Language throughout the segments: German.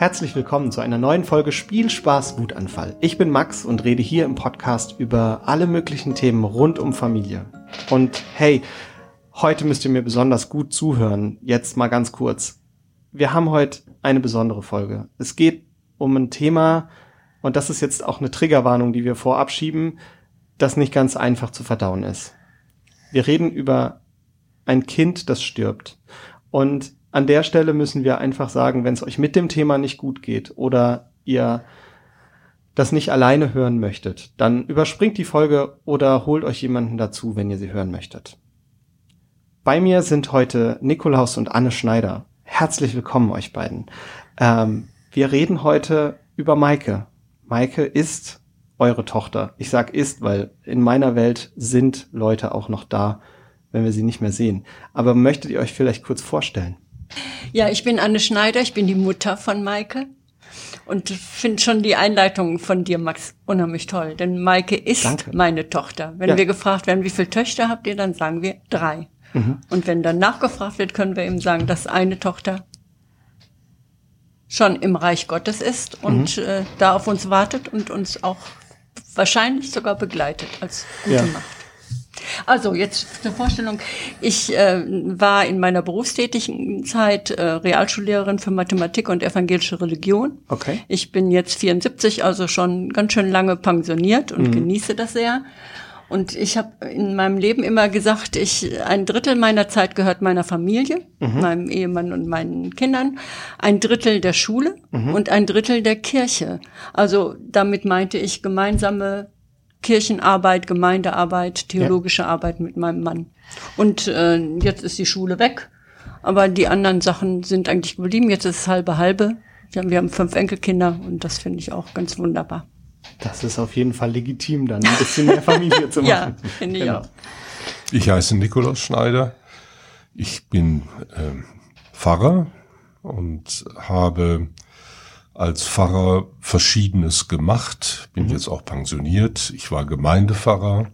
Herzlich willkommen zu einer neuen Folge Spielspaß Wutanfall. Ich bin Max und rede hier im Podcast über alle möglichen Themen rund um Familie. Und hey, heute müsst ihr mir besonders gut zuhören. Jetzt mal ganz kurz. Wir haben heute eine besondere Folge. Es geht um ein Thema, und das ist jetzt auch eine Triggerwarnung, die wir vorab schieben, das nicht ganz einfach zu verdauen ist. Wir reden über ein Kind, das stirbt. Und an der Stelle müssen wir einfach sagen, wenn es euch mit dem Thema nicht gut geht oder ihr das nicht alleine hören möchtet, dann überspringt die Folge oder holt euch jemanden dazu, wenn ihr sie hören möchtet. Bei mir sind heute Nikolaus und Anne Schneider. Herzlich willkommen euch beiden. Ähm, wir reden heute über Maike. Maike ist eure Tochter. Ich sag ist, weil in meiner Welt sind Leute auch noch da, wenn wir sie nicht mehr sehen. Aber möchtet ihr euch vielleicht kurz vorstellen? Ja, ich bin Anne Schneider, ich bin die Mutter von Maike und finde schon die Einleitung von dir, Max, unheimlich toll. Denn Maike ist Danke. meine Tochter. Wenn ja. wir gefragt werden, wie viele Töchter habt ihr, dann sagen wir drei. Mhm. Und wenn dann nachgefragt wird, können wir eben sagen, dass eine Tochter schon im Reich Gottes ist und mhm. äh, da auf uns wartet und uns auch wahrscheinlich sogar begleitet als gute ja. Macht. Also jetzt zur Vorstellung. Ich äh, war in meiner berufstätigen Zeit äh, Realschullehrerin für Mathematik und evangelische Religion. Okay. Ich bin jetzt 74, also schon ganz schön lange pensioniert und mhm. genieße das sehr. Und ich habe in meinem Leben immer gesagt, ich ein Drittel meiner Zeit gehört meiner Familie, mhm. meinem Ehemann und meinen Kindern, ein Drittel der Schule mhm. und ein Drittel der Kirche. Also damit meinte ich gemeinsame Kirchenarbeit, Gemeindearbeit, theologische ja. Arbeit mit meinem Mann. Und äh, jetzt ist die Schule weg, aber die anderen Sachen sind eigentlich geblieben. Jetzt ist es halbe halbe. Wir haben, wir haben fünf Enkelkinder und das finde ich auch ganz wunderbar. Das ist auf jeden Fall legitim, dann ein bisschen mehr Familie zu machen. ja, finde ich genau. auch. Ich heiße Nikolaus Schneider. Ich bin ähm, Pfarrer und habe als Pfarrer Verschiedenes gemacht, bin mhm. jetzt auch pensioniert. Ich war Gemeindepfarrer,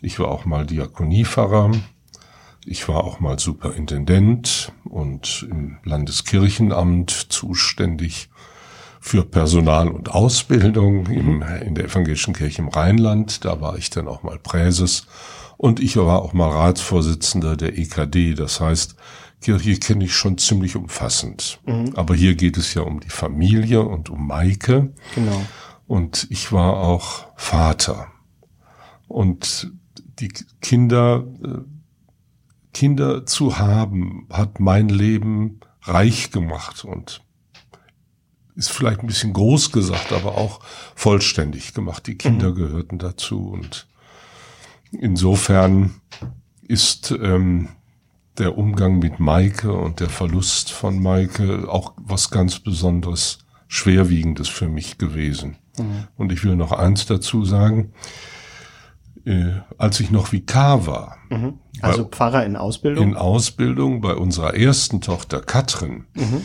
ich war auch mal Diakoniepfarrer, ich war auch mal Superintendent und im Landeskirchenamt zuständig für Personal und Ausbildung im, mhm. in der evangelischen Kirche im Rheinland. Da war ich dann auch mal Präses und ich war auch mal Ratsvorsitzender der EKD. Das heißt, Kirche kenne ich schon ziemlich umfassend. Mhm. Aber hier geht es ja um die Familie und um Maike. Genau. Und ich war auch Vater. Und die Kinder, äh, Kinder zu haben, hat mein Leben reich gemacht und ist vielleicht ein bisschen groß gesagt, aber auch vollständig gemacht. Die Kinder mhm. gehörten dazu und insofern ist ähm, der Umgang mit Maike und der Verlust von Maike auch was ganz besonderes, schwerwiegendes für mich gewesen. Mhm. Und ich will noch eins dazu sagen. Äh, als ich noch Vikar war. Mhm. Also bei, Pfarrer in Ausbildung? In Ausbildung bei unserer ersten Tochter Katrin. Mhm.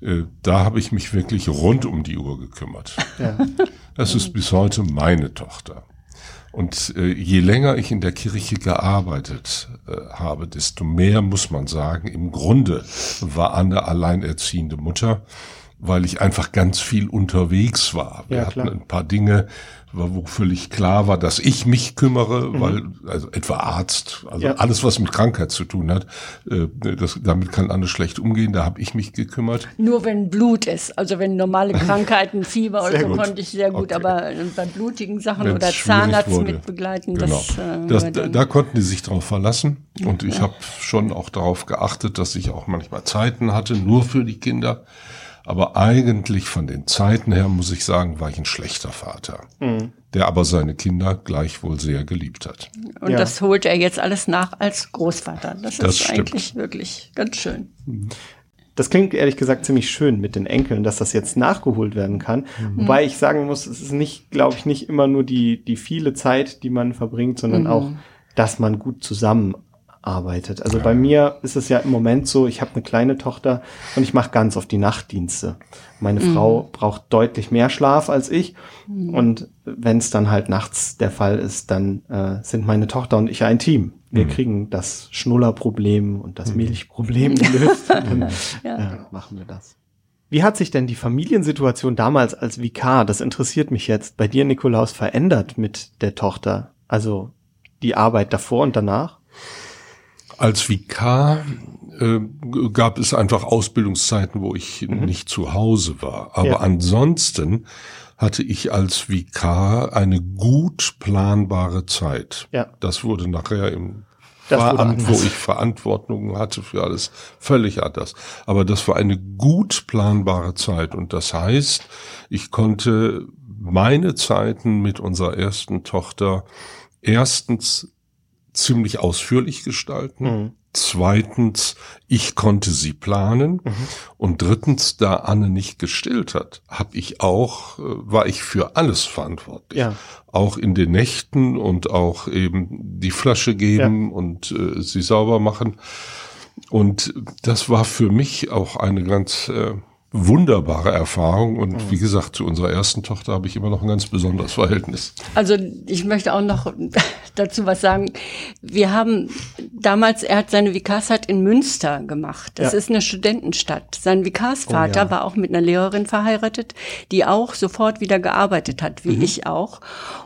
Äh, da habe ich mich wirklich rund um die Uhr gekümmert. Ja. Das ist bis heute meine Tochter. Und äh, je länger ich in der Kirche gearbeitet äh, habe, desto mehr muss man sagen, im Grunde war Anne alleinerziehende Mutter, weil ich einfach ganz viel unterwegs war. Wir ja, hatten ein paar Dinge, wo völlig klar war, dass ich mich kümmere, mhm. weil also etwa Arzt, also ja. alles was mit Krankheit zu tun hat, äh, das, damit kann Anne schlecht umgehen. Da habe ich mich gekümmert. Nur wenn Blut ist, also wenn normale Krankheiten, Fieber oder so gut. konnte ich sehr gut, okay. aber bei blutigen Sachen Wenn's oder Zahnarzt wurde. mit begleiten, genau. das, äh, das da, da, konnten die sich darauf verlassen und ich ja. habe schon auch darauf geachtet, dass ich auch manchmal Zeiten hatte, nur für die Kinder. Aber eigentlich von den Zeiten her, muss ich sagen, war ich ein schlechter Vater, mhm. der aber seine Kinder gleichwohl sehr geliebt hat. Und ja. das holt er jetzt alles nach als Großvater. Das, das ist stimmt. eigentlich wirklich ganz schön. Mhm. Das klingt ehrlich gesagt ziemlich schön mit den Enkeln, dass das jetzt nachgeholt werden kann. Mhm. Wobei ich sagen muss, es ist nicht, glaube ich, nicht immer nur die, die viele Zeit, die man verbringt, sondern mhm. auch, dass man gut zusammen arbeitet. Also ja. bei mir ist es ja im Moment so, ich habe eine kleine Tochter und ich mache ganz oft die Nachtdienste. Meine mhm. Frau braucht deutlich mehr Schlaf als ich. Mhm. Und wenn es dann halt nachts der Fall ist, dann äh, sind meine Tochter und ich ein Team. Wir mhm. kriegen das Schnullerproblem und das mhm. Milchproblem gelöst. dann ja. äh, machen wir das. Wie hat sich denn die Familiensituation damals als Vikar, das interessiert mich jetzt, bei dir, Nikolaus, verändert mit der Tochter? Also die Arbeit davor und danach? Als Vikar äh, gab es einfach Ausbildungszeiten, wo ich mhm. nicht zu Hause war. Aber ja. ansonsten hatte ich als Vikar eine gut planbare Zeit. Ja. Das wurde nachher im das Veramt, wo ich Verantwortung hatte für alles, völlig anders. Aber das war eine gut planbare Zeit und das heißt, ich konnte meine Zeiten mit unserer ersten Tochter erstens ziemlich ausführlich gestalten. Mhm. Zweitens, ich konnte sie planen. Mhm. Und drittens, da Anne nicht gestillt hat, habe ich auch, äh, war ich für alles verantwortlich. Ja. Auch in den Nächten und auch eben die Flasche geben ja. und äh, sie sauber machen. Und das war für mich auch eine ganz äh, wunderbare Erfahrung und mhm. wie gesagt, zu unserer ersten Tochter habe ich immer noch ein ganz besonderes Verhältnis. Also ich möchte auch noch dazu was sagen. Wir haben damals, er hat seine Vikarsheit in Münster gemacht. Das ja. ist eine Studentenstadt. Sein Vikarsvater oh, ja. war auch mit einer Lehrerin verheiratet, die auch sofort wieder gearbeitet hat, wie mhm. ich auch.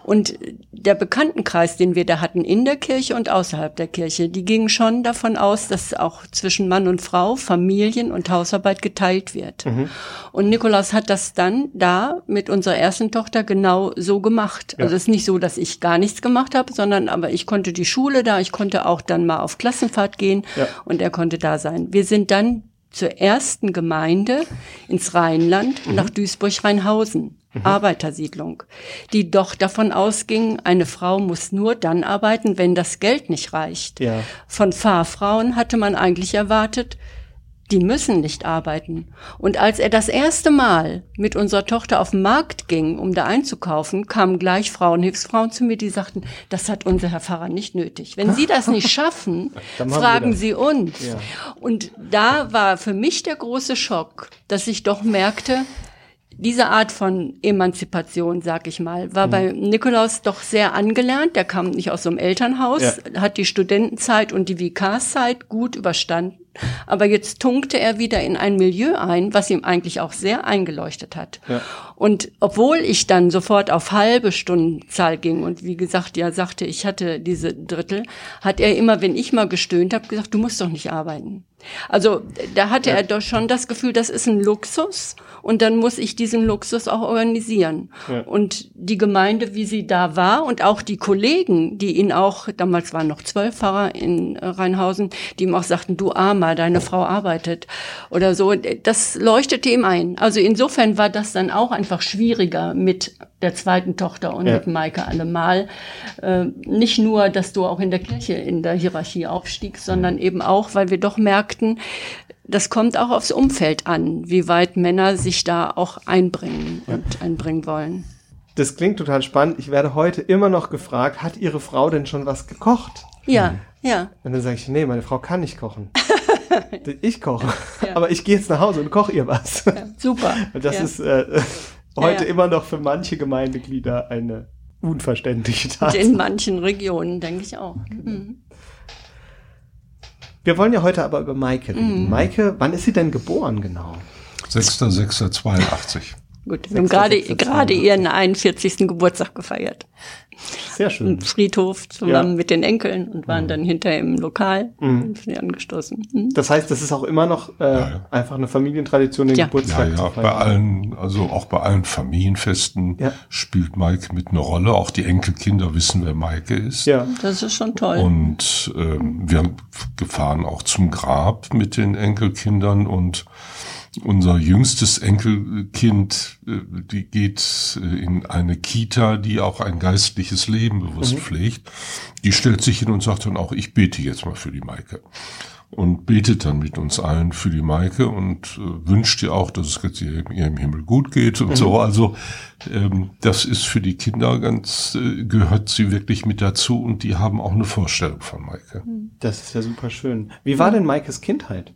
Und der Bekanntenkreis, den wir da hatten in der Kirche und außerhalb der Kirche, die gingen schon davon aus, dass auch zwischen Mann und Frau Familien und Hausarbeit geteilt wird. Mhm. Mhm. Und Nikolaus hat das dann da mit unserer ersten Tochter genau so gemacht. Ja. Also es ist nicht so, dass ich gar nichts gemacht habe, sondern aber ich konnte die Schule da, ich konnte auch dann mal auf Klassenfahrt gehen ja. und er konnte da sein. Wir sind dann zur ersten Gemeinde ins Rheinland mhm. nach Duisburg-Rheinhausen. Mhm. Arbeitersiedlung, die doch davon ausging, eine Frau muss nur dann arbeiten, wenn das Geld nicht reicht. Ja. Von Fahrfrauen hatte man eigentlich erwartet, die müssen nicht arbeiten. Und als er das erste Mal mit unserer Tochter auf den Markt ging, um da einzukaufen, kamen gleich Frauenhilfsfrauen zu mir, die sagten, das hat unser Herr Pfarrer nicht nötig. Wenn Sie das nicht schaffen, fragen Sie uns. Ja. Und da war für mich der große Schock, dass ich doch merkte, diese Art von Emanzipation, sag ich mal, war mhm. bei Nikolaus doch sehr angelernt. Der kam nicht aus so einem Elternhaus, ja. hat die Studentenzeit und die Vikarszeit gut überstanden. Aber jetzt tunkte er wieder in ein Milieu ein, was ihm eigentlich auch sehr eingeleuchtet hat. Ja. Und obwohl ich dann sofort auf halbe Stundenzahl ging und wie gesagt, ja sagte, ich hatte diese Drittel, hat er immer, wenn ich mal gestöhnt habe, gesagt, du musst doch nicht arbeiten. Also da hatte ja. er doch schon das Gefühl, das ist ein Luxus und dann muss ich diesen Luxus auch organisieren. Ja. Und die Gemeinde, wie sie da war und auch die Kollegen, die ihn auch, damals waren noch zwölf Pfarrer in Rheinhausen, die ihm auch sagten, du Armer, deine Frau arbeitet oder so, das leuchtete ihm ein. Also insofern war das dann auch einfach schwieriger mit der zweiten Tochter und ja. mit Maike allemal. Äh, nicht nur, dass du auch in der Kirche in der Hierarchie aufstiegst, sondern eben auch, weil wir doch merkten, das kommt auch aufs Umfeld an, wie weit Männer sich da auch einbringen ja. und einbringen wollen. Das klingt total spannend. Ich werde heute immer noch gefragt, hat Ihre Frau denn schon was gekocht? Ja, ja. Und dann sage ich, nee, meine Frau kann nicht kochen. ich koche. Ja. Aber ich gehe jetzt nach Hause und koche ihr was. Ja, super. Und das ist äh, heute ja, immer noch für manche Gemeindeglieder eine unverständliche Tatsache. In manchen Regionen, denke ich auch. Mhm. Wir wollen ja heute aber über Maike reden. Mhm. Maike, wann ist sie denn geboren genau? 6.6.82. Gut, wir haben gerade, gerade ihren 41. Geburtstag gefeiert. Sehr schön. Im Friedhof zusammen ja. mit den Enkeln und waren mhm. dann hinterher im Lokal mhm. und sind angestoßen. Mhm. Das heißt, das ist auch immer noch äh, ja, ja. einfach eine Familientradition, den ja. Geburtstag ja, ja, bei allen, also auch bei allen Familienfesten spielt Maike mit eine Rolle. Auch die Enkelkinder wissen, wer Maike ist. Ja, das ist schon toll. Und ähm, wir gefahren auch zum Grab mit den Enkelkindern und unser jüngstes Enkelkind, äh, die geht äh, in eine Kita, die auch ein geistliches Leben bewusst mhm. pflegt. Die stellt sich hin und sagt dann auch, ich bete jetzt mal für die Maike. Und betet dann mit uns allen für die Maike und äh, wünscht ihr auch, dass es jetzt ihr, ihr im Himmel gut geht und mhm. so. Also ähm, das ist für die Kinder ganz, äh, gehört sie wirklich mit dazu und die haben auch eine Vorstellung von Maike. Das ist ja super schön. Wie war denn Maikes Kindheit?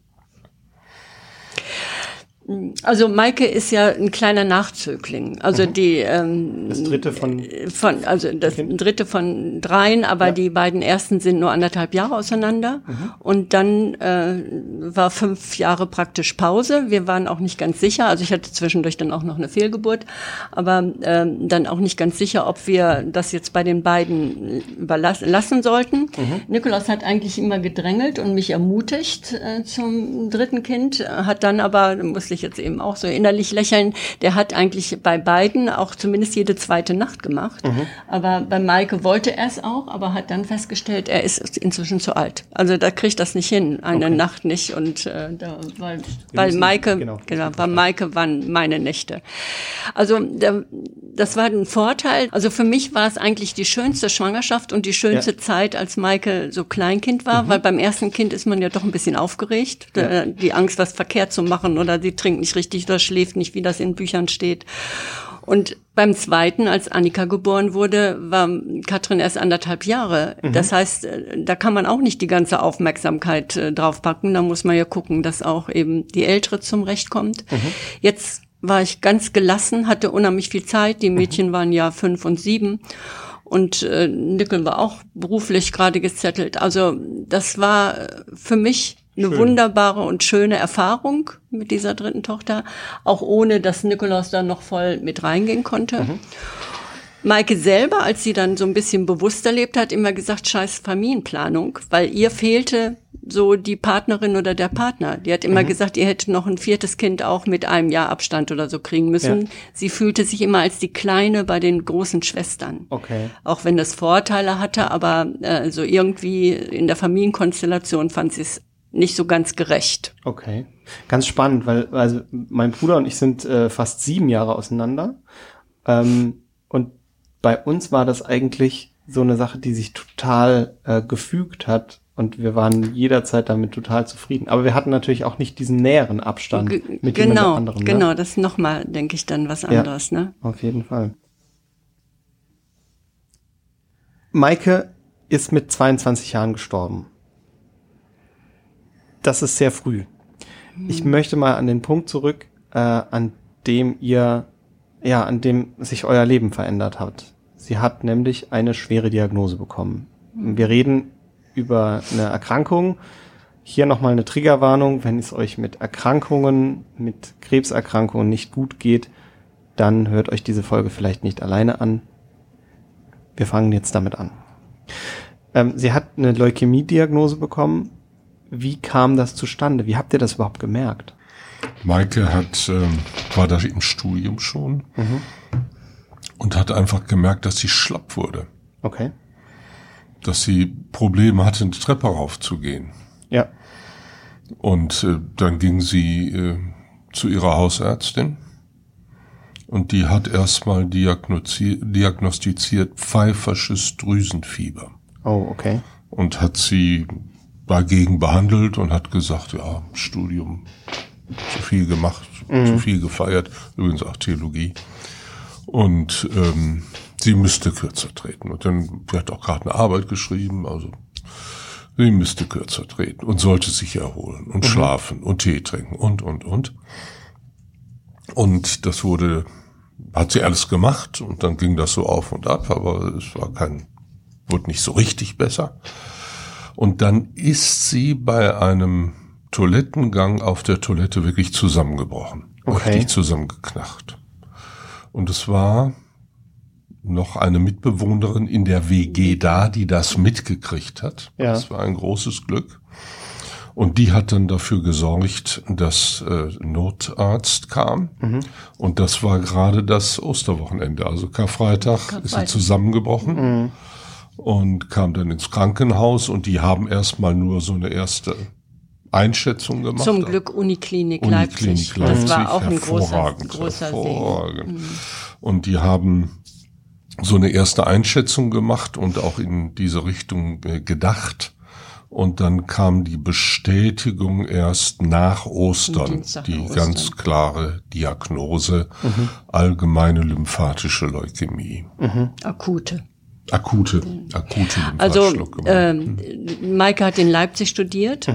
Also Maike ist ja ein kleiner Nachzögling. Also Mhm. die ähm, Das dritte von, von also das Kind? dritte von dreien, aber Ja. die beiden ersten sind nur anderthalb Jahre auseinander. Mhm. Und dann äh, war fünf Jahre praktisch Pause. Wir waren auch nicht ganz sicher. Also ich hatte zwischendurch dann auch noch eine Fehlgeburt, aber ähm, dann auch nicht ganz sicher, ob wir das jetzt bei den beiden überlassen lassen sollten. Mhm. Nikolaus hat eigentlich immer gedrängelt und mich ermutigt äh, zum dritten Kind, äh, hat dann aber, da musste ich jetzt eben auch so innerlich lächeln, der hat eigentlich bei beiden auch zumindest jede zweite Nacht gemacht. Mhm. Aber bei Maike wollte er es auch, aber hat dann festgestellt, er ist inzwischen zu alt. Also da kriegt das nicht hin, eine Okay. Nacht nicht. Und äh, da, weil, weil müssen- Maike, genau, genau, weil Maike waren meine Nächte. Also da, das war ein Vorteil. Also für mich war es eigentlich die schönste Schwangerschaft und die schönste Ja. Zeit, als Maike so Kleinkind Mhm. war, weil beim ersten Kind ist man ja doch ein bisschen aufgeregt. Da- Die Angst, was verkehrt zu machen oder sie trinkt nicht richtig oder schläft nicht, wie das in Büchern steht. Und beim zweiten, als Annika geboren wurde, war Katrin erst anderthalb Jahre. Das heißt, äh, da kann man auch nicht die ganze Aufmerksamkeit äh, draufpacken. Da muss man ja gucken, dass auch eben die Ältere zum Recht kommt. Jetzt war ich ganz gelassen, hatte unheimlich viel Zeit. Die Mädchen waren ja fünf und sieben. Und äh, Nickel war auch beruflich gerade gezettelt. Also das war äh, für mich eine Schön. wunderbare und schöne Erfahrung mit dieser dritten Tochter, auch ohne dass Nikolaus da noch voll mit reingehen konnte. Maike selber, als sie dann so ein bisschen bewusster lebt, hat immer gesagt, scheiß Familienplanung, weil ihr fehlte so die Partnerin oder der Partner. Die hat immer gesagt, ihr hättet noch ein viertes Kind auch mit einem Jahr Abstand oder so kriegen müssen. Ja. Sie fühlte sich immer als die Kleine bei den großen Schwestern. okay. Auch wenn das Vorteile hatte, aber äh, so irgendwie in der Familienkonstellation fand sie es nicht so ganz gerecht. Okay. Ganz spannend, weil also mein Bruder und ich sind äh, fast sieben Jahre auseinander. Ähm, und bei uns war das eigentlich so eine Sache, die sich total äh, gefügt hat. Und wir waren jederzeit damit total zufrieden. Aber wir hatten natürlich auch nicht diesen näheren Abstand Ge- mit genau, anderem. Ne? genau, das ist nochmal, denke ich, dann was anderes, ne? Auf jeden Fall. Maike ist mit 22 Jahren gestorben. Das ist sehr früh. Ich möchte mal an den Punkt zurück, äh, an dem ihr, ja, an dem sich euer Leben verändert hat. Sie hat nämlich eine schwere Diagnose bekommen. Wir reden über eine Erkrankung. Hier nochmal eine Triggerwarnung. Wenn es euch mit Erkrankungen, mit Krebserkrankungen nicht gut geht, dann hört euch diese Folge vielleicht nicht alleine an. Wir fangen jetzt damit an. Ähm, sie hat eine Leukämie-Diagnose bekommen. Wie kam das zustande? Wie habt ihr das überhaupt gemerkt? Maike hat, ähm, war da im Studium schon und hat einfach gemerkt, dass sie schlapp wurde. Okay. Dass sie Probleme hatte, eine Treppe raufzugehen. Ja. Und äh, dann ging sie äh, zu ihrer Hausärztin und die hat erstmal diagnostiziert pfeifersches Drüsenfieber Oh, okay. und hat sie dagegen behandelt und hat gesagt, ja, Studium zu viel gemacht, zu viel gefeiert, übrigens auch Theologie. Und ähm, sie müsste kürzer treten. Und dann, sie hat auch gerade eine Arbeit geschrieben, also sie müsste kürzer treten und sollte sich erholen und schlafen und Tee trinken und, und, und. Und das wurde, hat sie alles gemacht und dann ging das so auf und ab, aber es war kein, wurde nicht so richtig besser. Und dann ist sie bei einem Toilettengang auf der Toilette wirklich zusammengebrochen. Okay. Richtig zusammengeknacht. Und es war noch eine Mitbewohnerin in der WG da, die das mitgekriegt hat. Ja. Das war ein großes Glück. Und die hat dann dafür gesorgt, dass äh, Notarzt kam. Und das war gerade das Osterwochenende. Also Karfreitag, ist sie Karfreitag. zusammengebrochen und kam dann ins Krankenhaus und die haben erstmal nur so eine erste Einschätzung gemacht. Zum Glück Uniklinik, Uniklinik Leipzig. Leipzig. Das war auch ein großer, großer Segen. hervorragend. Und die haben so eine erste Einschätzung gemacht und auch in diese Richtung äh, gedacht. Und dann kam die Bestätigung erst nach Ostern, die nach Ostern. ganz klare Diagnose, allgemeine lymphatische Leukämie. Akute. Akute, akute Also ähm, Maike hat in Leipzig studiert.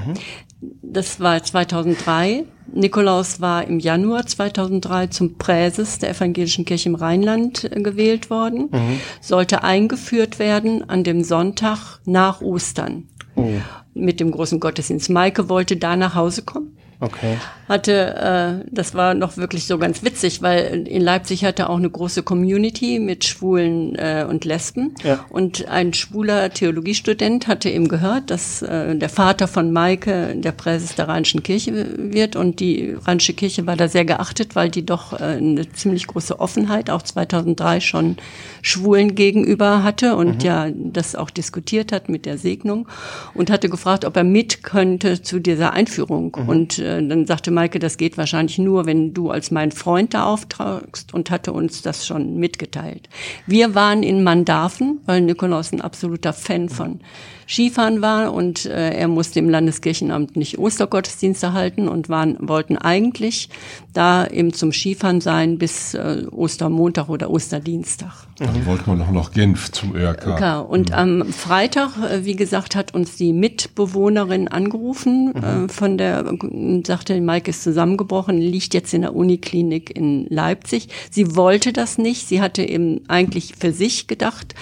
das war 2003. Nikolaus war im Januar 2003 zum Präses der Evangelischen Kirche im Rheinland äh, gewählt worden, mhm. sollte eingeführt werden an dem Sonntag nach Ostern. Oh. Mit dem großen Gottesdienst. Maike wollte da nach Hause kommen Okay. Hatte, äh, das war noch wirklich so ganz witzig, weil in Leipzig hatte auch eine große Community mit Schwulen äh, und Lesben. Ja. Und ein schwuler Theologiestudent hatte eben gehört, dass äh, der Vater von Maike der Präses der Rheinischen Kirche wird. Und die Rheinische Kirche war da sehr geachtet, weil die doch äh, eine ziemlich große Offenheit auch 2003 schon Schwulen gegenüber hatte und mhm. ja das auch diskutiert hat mit der Segnung und hatte gefragt, ob er mit könnte zu dieser Einführung. Mhm. Und äh, dann sagte Maike, das geht wahrscheinlich nur, wenn du als mein Freund da auftragst und hatte uns das schon mitgeteilt. Wir waren in Mandarfen, weil Nikolaus ein absoluter Fan von Skifahren war und äh, er musste im Landeskirchenamt nicht Ostergottesdienste halten und waren, wollten eigentlich da eben zum Skifahren sein bis äh, Ostermontag oder Osterdienstag. Dann wollten wir noch nach Genf zum ÖRK. Ja, und mhm. am Freitag, äh, wie gesagt, hat uns die Mitbewohnerin angerufen mhm. äh, von der, sagte, Mike ist zusammengebrochen, liegt jetzt in der Uniklinik in Leipzig. Sie wollte das nicht. Sie hatte eben eigentlich für sich gedacht,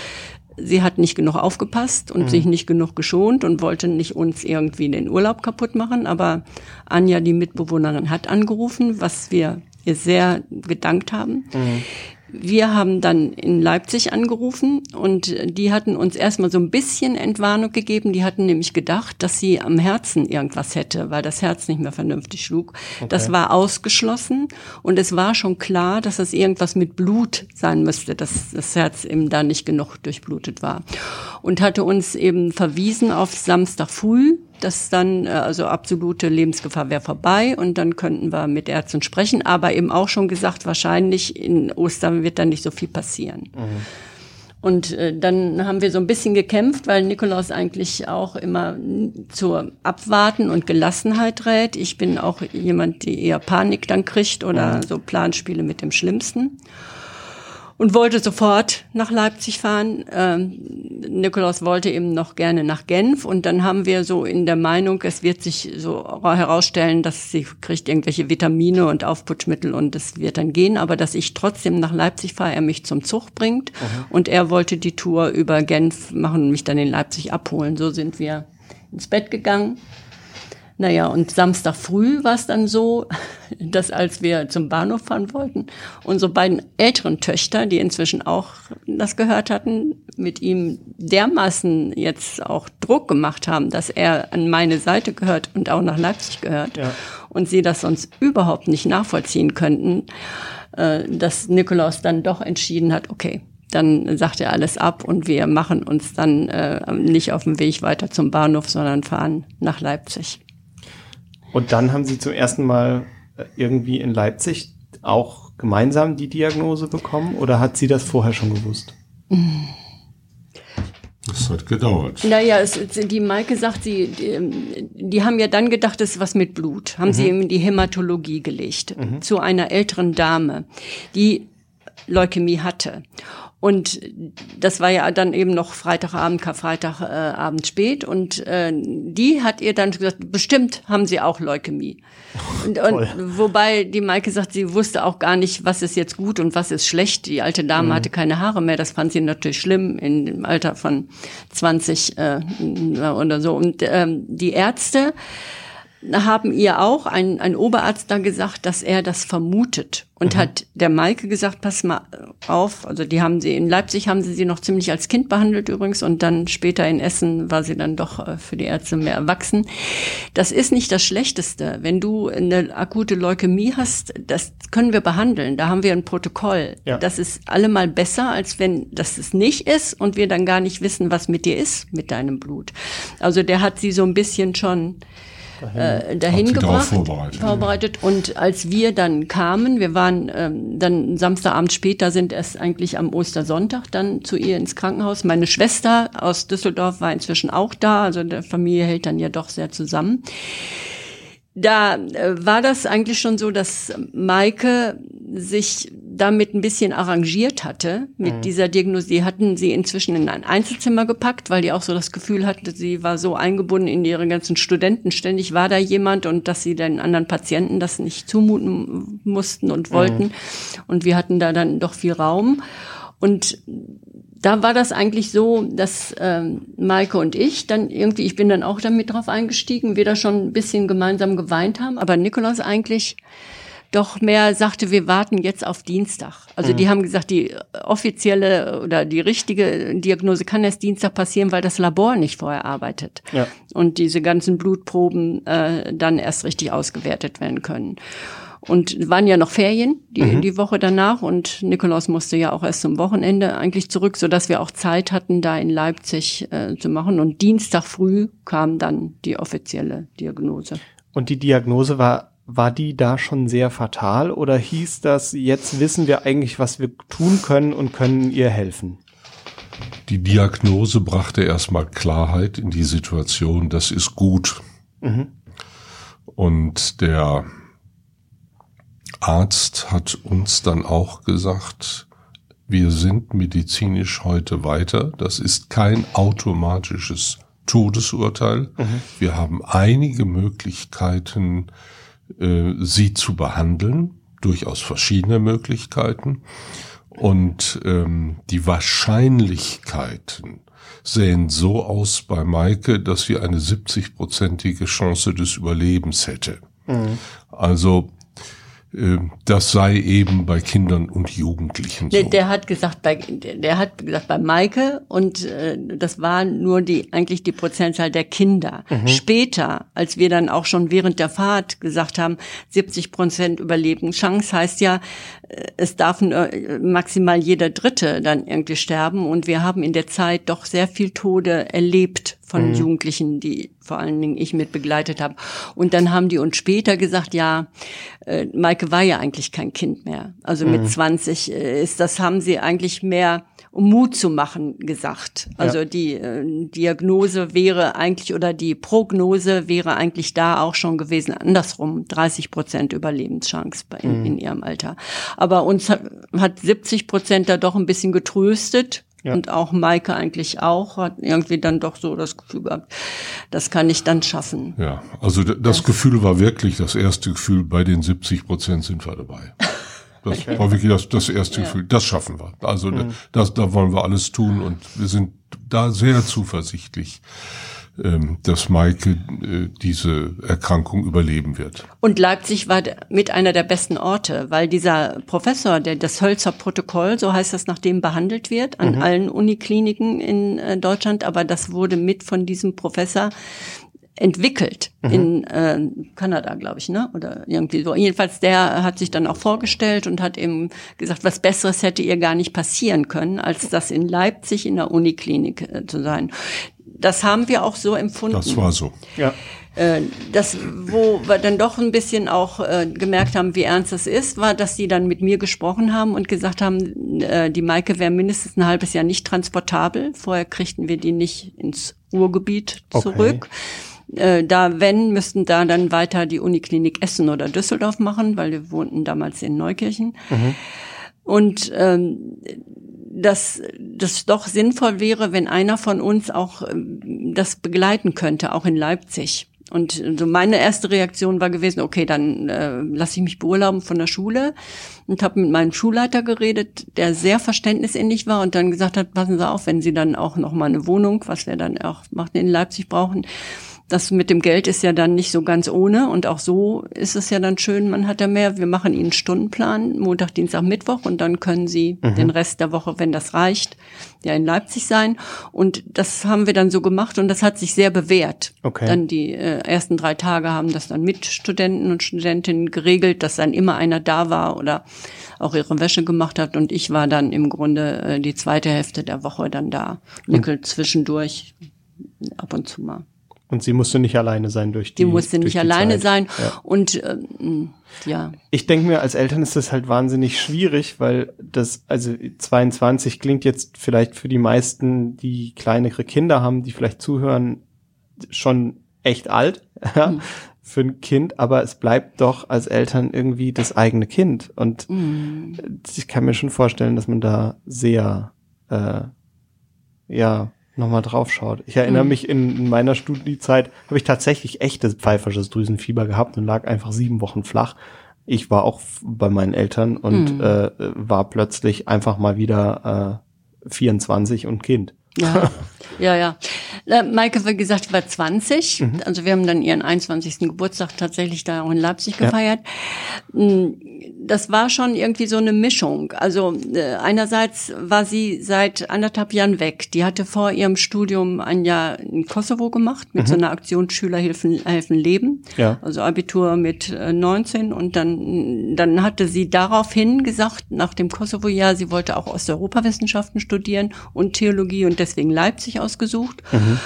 sie hat nicht genug aufgepasst und mhm. sich nicht genug geschont und wollte nicht uns irgendwie den Urlaub kaputt machen. Aber Anja, die Mitbewohnerin, hat angerufen, was wir ihr sehr gedankt haben. Mhm. Wir haben dann in Leipzig angerufen und die hatten uns erstmal so ein bisschen Entwarnung gegeben. Die hatten nämlich gedacht, dass sie am Herzen irgendwas hätte, weil das Herz nicht mehr vernünftig schlug. Okay. Das war ausgeschlossen und es war schon klar, dass es irgendwas mit Blut sein müsste, dass das Herz eben da nicht genug durchblutet war. Und hatte uns eben verwiesen auf Samstag früh dass dann, äh, also absolute Lebensgefahr wäre vorbei und dann könnten wir mit Ärzten sprechen, aber eben auch schon gesagt, wahrscheinlich in Ostern wird dann nicht so viel passieren. Mhm. Und äh, dann haben wir so ein bisschen gekämpft, weil Nikolaus eigentlich auch immer zur Abwarten und Gelassenheit rät. Ich bin auch jemand, die eher Panik dann kriegt oder mhm. so Planspiele mit dem Schlimmsten und wollte sofort nach Leipzig fahren. Ähm, Nikolaus wollte eben noch gerne nach Genf und dann haben wir so in der Meinung, es wird sich so herausstellen, dass sie kriegt irgendwelche Vitamine und Aufputschmittel und es wird dann gehen, aber dass ich trotzdem nach Leipzig fahre, er mich zum Zug bringt mhm. und er wollte die Tour über Genf machen und mich dann in Leipzig abholen. So sind wir ins Bett gegangen naja, und Samstag früh war es dann so, dass als wir zum Bahnhof fahren wollten, unsere beiden älteren Töchter, die inzwischen auch das gehört hatten, mit ihm dermaßen jetzt auch Druck gemacht haben, dass er an meine Seite gehört und auch nach Leipzig gehört. Ja. Und sie das sonst überhaupt nicht nachvollziehen könnten, äh, dass Nikolaus dann doch entschieden hat, okay, dann sagt er alles ab und wir machen uns dann äh, nicht auf dem Weg weiter zum Bahnhof, sondern fahren nach Leipzig. Und dann haben Sie zum ersten Mal äh, irgendwie in Leipzig auch gemeinsam die Diagnose bekommen oder hat sie das vorher schon gewusst? Das hat gedauert. Naja, es, die Maike sagt, sie, die, die, haben ja dann gedacht, es ist was mit Blut. Haben mhm. sie in die Hämatologie gelegt. Mhm. Zu einer älteren Dame, die Leukämie hatte. Und das war ja dann eben noch Freitagabend, Karfreitagabend äh, spät. Und äh, die hat ihr dann gesagt, bestimmt haben sie auch Leukämie. Und, und wobei die Maike sagt, sie wusste auch gar nicht, was ist jetzt gut und was ist schlecht. Die alte Dame mhm. hatte keine Haare mehr. Das fand sie natürlich schlimm in dem Alter von 20 äh, oder so. Und ähm, die Ärzte haben ihr auch ein, ein Oberarzt da gesagt, dass er das vermutet und mhm. hat der Maike gesagt, pass mal auf, also die haben sie in Leipzig haben sie sie noch ziemlich als Kind behandelt übrigens und dann später in Essen war sie dann doch äh, für die Ärzte mehr erwachsen. Das ist nicht das Schlechteste. Wenn du eine akute Leukämie hast, das können wir behandeln. Da haben wir ein Protokoll. Ja. Das ist allemal besser, als wenn das es nicht ist und wir dann gar nicht wissen, was mit dir ist, mit deinem Blut. Also der hat sie so ein bisschen schon dahin, äh, dahin gebracht, vorbereitet. vorbereitet. Und als wir dann kamen, wir waren ähm, dann Samstagabend später, sind es eigentlich am Ostersonntag dann zu ihr ins Krankenhaus. Meine Schwester aus Düsseldorf war inzwischen auch da, also der Familie hält dann ja doch sehr zusammen. Da äh, war das eigentlich schon so, dass Maike sich damit ein bisschen arrangiert hatte mit mhm. dieser Diagnose. Die hatten sie inzwischen in ein Einzelzimmer gepackt, weil die auch so das Gefühl hatte, sie war so eingebunden in ihre ganzen Studenten. Ständig war da jemand und dass sie den anderen Patienten das nicht zumuten mussten und wollten. Mhm. Und wir hatten da dann doch viel Raum. Und da war das eigentlich so, dass ähm, Maike und ich dann irgendwie, ich bin dann auch damit drauf eingestiegen, wir da schon ein bisschen gemeinsam geweint haben, aber Nikolaus eigentlich doch mehr sagte, wir warten jetzt auf Dienstag. Also mhm. die haben gesagt, die offizielle oder die richtige Diagnose kann erst Dienstag passieren, weil das Labor nicht vorher arbeitet. Ja. Und diese ganzen Blutproben äh, dann erst richtig ausgewertet werden können. Und waren ja noch Ferien die, mhm. die Woche danach und Nikolaus musste ja auch erst zum Wochenende eigentlich zurück, so dass wir auch Zeit hatten, da in Leipzig äh, zu machen. Und Dienstag früh kam dann die offizielle Diagnose. Und die Diagnose war war die da schon sehr fatal oder hieß das, jetzt wissen wir eigentlich, was wir tun können und können ihr helfen? Die Diagnose brachte erstmal Klarheit in die Situation, das ist gut. Mhm. Und der Arzt hat uns dann auch gesagt, wir sind medizinisch heute weiter. Das ist kein automatisches Todesurteil. Mhm. Wir haben einige Möglichkeiten, äh, sie zu behandeln, durchaus verschiedene Möglichkeiten. Und ähm, die Wahrscheinlichkeiten sehen so aus bei Maike, dass sie eine 70-prozentige Chance des Überlebens hätte. Mhm. Also das sei eben bei Kindern und Jugendlichen so. Der, der hat gesagt, bei, der hat gesagt, bei Maike und äh, das war nur die eigentlich die Prozentzahl der Kinder. Mhm. Später, als wir dann auch schon während der Fahrt gesagt haben, 70 Prozent Überlebenschance heißt ja, es darf äh, maximal jeder Dritte dann irgendwie sterben und wir haben in der Zeit doch sehr viel Tode erlebt von mhm. Jugendlichen, die vor allen Dingen ich mit begleitet habe. Und dann haben die uns später gesagt, ja, äh, Maike war ja eigentlich kein Kind mehr. Also mhm. mit 20 äh, ist das, haben sie eigentlich mehr um Mut zu machen gesagt. Also ja. die äh, Diagnose wäre eigentlich oder die Prognose wäre eigentlich da auch schon gewesen. Andersrum 30 Prozent Überlebenschance in, mhm. in ihrem Alter. Aber uns hat, hat 70 Prozent da doch ein bisschen getröstet ja. Und auch Maike eigentlich auch, hat irgendwie dann doch so das Gefühl gehabt, das kann ich dann schaffen. Ja, also das, das Gefühl war wirklich das erste Gefühl, bei den 70 Prozent sind wir dabei. Das war wirklich das, das erste ja. Gefühl, das schaffen wir. Also mhm. das, da wollen wir alles tun und wir sind da sehr zuversichtlich. Ähm, dass Maike äh, diese Erkrankung überleben wird. Und Leipzig war mit einer der besten Orte, weil dieser Professor, der das Hölzer Protokoll, so heißt das, nach dem behandelt wird, an mhm. allen Unikliniken in äh, Deutschland, aber das wurde mit von diesem Professor entwickelt mhm. in äh, Kanada, glaube ich, ne? Oder irgendwie so. Jedenfalls der hat sich dann auch vorgestellt und hat eben gesagt, was Besseres hätte ihr gar nicht passieren können, als das in Leipzig in der Uniklinik äh, zu sein das haben wir auch so empfunden. Das war so. Ja. Äh, das, wo wir dann doch ein bisschen auch äh, gemerkt haben, wie ernst das ist, war, dass sie dann mit mir gesprochen haben und gesagt haben, äh, die Maike wäre mindestens ein halbes Jahr nicht transportabel. Vorher kriegten wir die nicht ins Ruhrgebiet zurück. Okay. Äh, da, wenn, müssten da dann weiter die Uniklinik Essen oder Düsseldorf machen, weil wir wohnten damals in Neukirchen. Mhm. Und ähm, dass das doch sinnvoll wäre, wenn einer von uns auch ähm, das begleiten könnte, auch in Leipzig. Und so meine erste Reaktion war gewesen, okay, dann äh, lasse ich mich beurlauben von der Schule und habe mit meinem Schulleiter geredet, der sehr verständnisinnig war und dann gesagt hat, passen Sie auf, wenn Sie dann auch noch mal eine Wohnung, was wir dann auch machen in Leipzig brauchen, das mit dem Geld ist ja dann nicht so ganz ohne und auch so ist es ja dann schön, man hat ja mehr. Wir machen Ihnen einen Stundenplan, Montag, Dienstag, Mittwoch und dann können Sie mhm. den Rest der Woche, wenn das reicht, ja in Leipzig sein. Und das haben wir dann so gemacht und das hat sich sehr bewährt. Okay. Dann die äh, ersten drei Tage haben das dann mit Studenten und Studentinnen geregelt, dass dann immer einer da war oder auch ihre Wäsche gemacht hat und ich war dann im Grunde äh, die zweite Hälfte der Woche dann da. Nickel mhm. zwischendurch ab und zu mal. Und sie musste nicht alleine sein durch die. Sie musste nicht alleine Zeit. sein. Ja. Und ähm, ja. Ich denke mir, als Eltern ist das halt wahnsinnig schwierig, weil das, also 22 klingt jetzt vielleicht für die meisten, die kleinere Kinder haben, die vielleicht zuhören, schon echt alt. Ja? Mhm. für ein Kind, aber es bleibt doch als Eltern irgendwie das eigene Kind. Und mm. ich kann mir schon vorstellen, dass man da sehr, äh, ja, nochmal drauf schaut. Ich erinnere mm. mich in, in meiner Studiezeit, habe ich tatsächlich echtes pfeifersches Drüsenfieber gehabt und lag einfach sieben Wochen flach. Ich war auch bei meinen Eltern und mm. äh, war plötzlich einfach mal wieder äh, 24 und Kind. Ja, ja, ja. Äh, Maike, wie gesagt, war 20. Mhm. Also wir haben dann ihren 21. Geburtstag tatsächlich da auch in Leipzig gefeiert. Ja. Mm, das war schon irgendwie so eine Mischung. Also äh, einerseits war sie seit anderthalb Jahren weg. Die hatte vor ihrem Studium ein Jahr in Kosovo gemacht mit mhm. so einer Aktion Schüler helfen, Leben. Ja. Also Abitur mit äh, 19 und dann, dann hatte sie daraufhin gesagt, nach dem Kosovo-Jahr, sie wollte auch Osteuropawissenschaften studieren und Theologie und deswegen Leipzig ausgesucht. Mhm.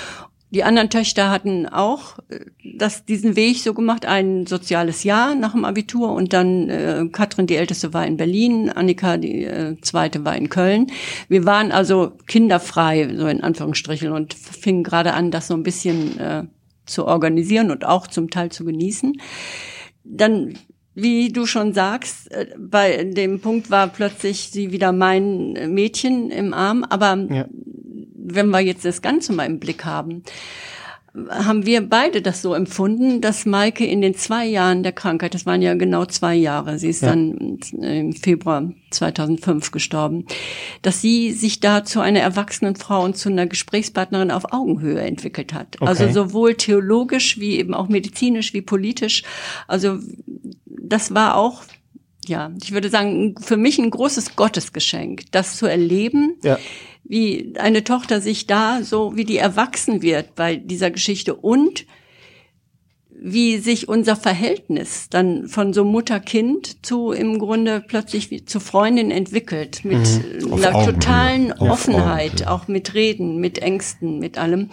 Die anderen Töchter hatten auch äh, das, diesen Weg so gemacht, ein soziales Jahr nach dem Abitur und dann äh, Katrin, die älteste, war in Berlin, Annika, die äh, zweite, war in Köln. Wir waren also kinderfrei, so in Anführungsstrichen, und fingen gerade an, das so ein bisschen äh, zu organisieren und auch zum Teil zu genießen. Dann wie du schon sagst, äh, bei dem Punkt war plötzlich sie wieder mein Mädchen im Arm, aber ja wenn wir jetzt das Ganze mal im Blick haben, haben wir beide das so empfunden, dass Maike in den zwei Jahren der Krankheit, das waren ja genau zwei Jahre, sie ist ja. dann im Februar 2005 gestorben, dass sie sich da zu einer erwachsenen Frau und zu einer Gesprächspartnerin auf Augenhöhe entwickelt hat. Okay. Also sowohl theologisch wie eben auch medizinisch wie politisch. Also das war auch ja, ich würde sagen, für mich ein großes Gottesgeschenk, das zu erleben, ja wie eine Tochter sich da so, wie die erwachsen wird bei dieser Geschichte und wie sich unser Verhältnis dann von so Mutter-Kind zu im Grunde plötzlich wie zu Freundin entwickelt, mit mhm. einer totalen Auf Offenheit, auch mit Reden, mit Ängsten, mit allem.